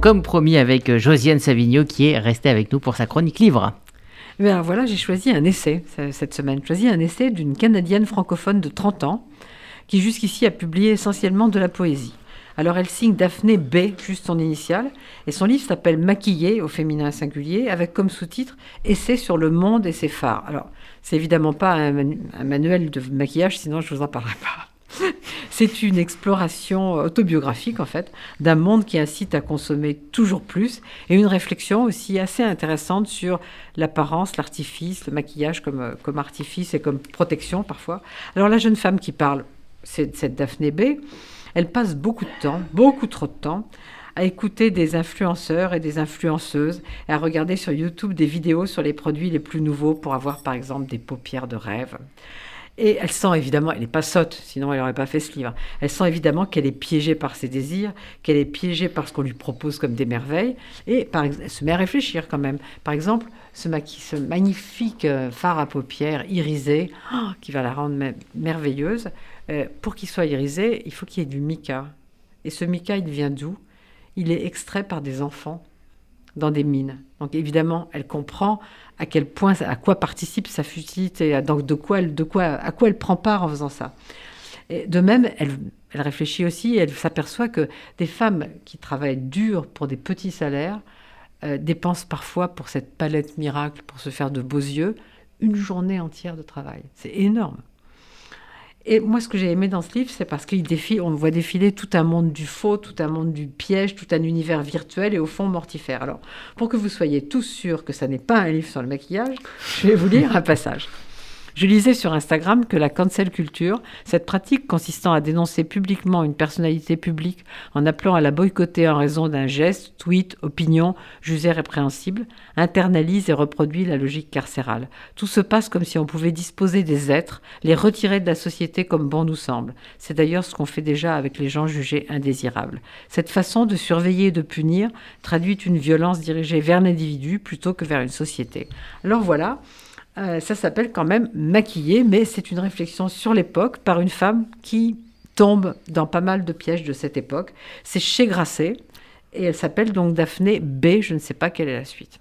Comme promis avec Josiane Savigno qui est restée avec nous pour sa chronique livre. Alors voilà, j'ai choisi un essai cette semaine. Choisi un essai d'une Canadienne francophone de 30 ans qui jusqu'ici a publié essentiellement de la poésie. Alors elle signe Daphné B, juste son initiale, et son livre s'appelle Maquillé au féminin singulier, avec comme sous-titre Essai sur le monde et ses phares. Alors c'est évidemment pas un, un manuel de maquillage, sinon je vous en parlerai pas. C'est une exploration autobiographique en fait d'un monde qui incite à consommer toujours plus et une réflexion aussi assez intéressante sur l'apparence, l'artifice, le maquillage comme, comme artifice et comme protection parfois. Alors la jeune femme qui parle, c'est cette Daphné B, elle passe beaucoup de temps, beaucoup trop de temps à écouter des influenceurs et des influenceuses et à regarder sur YouTube des vidéos sur les produits les plus nouveaux pour avoir par exemple des paupières de rêve. Et elle sent évidemment, elle n'est pas sotte, sinon elle n'aurait pas fait ce livre. Elle sent évidemment qu'elle est piégée par ses désirs, qu'elle est piégée par ce qu'on lui propose comme des merveilles, et par, elle se met à réfléchir quand même. Par exemple, ce, magnifique euh, fard à paupières irisé, oh, qui va la rendre merveilleuse, euh, pour qu'il soit irisé, il faut qu'il y ait du mica. Et ce mica, il vient d'où? Il est extrait par des enfants dans des mines. Donc évidemment, elle comprend à quel point, à quoi participe sa futilité, donc de quoi, de quoi, à quoi elle prend part en faisant ça. Et de même, elle, elle réfléchit aussi, elle s'aperçoit que des femmes qui travaillent dur pour des petits salaires euh, dépensent parfois pour cette palette miracle, pour se faire de beaux yeux, une journée entière de travail. C'est énorme. Et moi, ce que j'ai aimé dans ce livre, c'est parce qu'il défile, on voit défiler tout un monde du faux, tout un monde du piège, tout un univers virtuel et au fond mortifère. Alors, pour que vous soyez tous sûrs que ça n'est pas un livre sur le maquillage, je vais vous lire un passage. Je lisais sur Instagram que la cancel culture, cette pratique consistant à dénoncer publiquement une personnalité publique en appelant à la boycotter en raison d'un geste, tweet, opinion jugé répréhensible, internalise et reproduit la logique carcérale. Tout se passe comme si on pouvait disposer des êtres, les retirer de la société comme bon nous semble. C'est d'ailleurs ce qu'on fait déjà avec les gens jugés indésirables. Cette façon de surveiller et de punir traduit une violence dirigée vers l'individu plutôt que vers une société. Alors voilà, euh, ça s'appelle quand même Maquiller, mais c'est une réflexion sur l'époque par une femme qui tombe dans pas mal de pièges de cette époque. C'est chez Grasset et elle s'appelle donc Daphné B. Je ne sais pas quelle est la suite.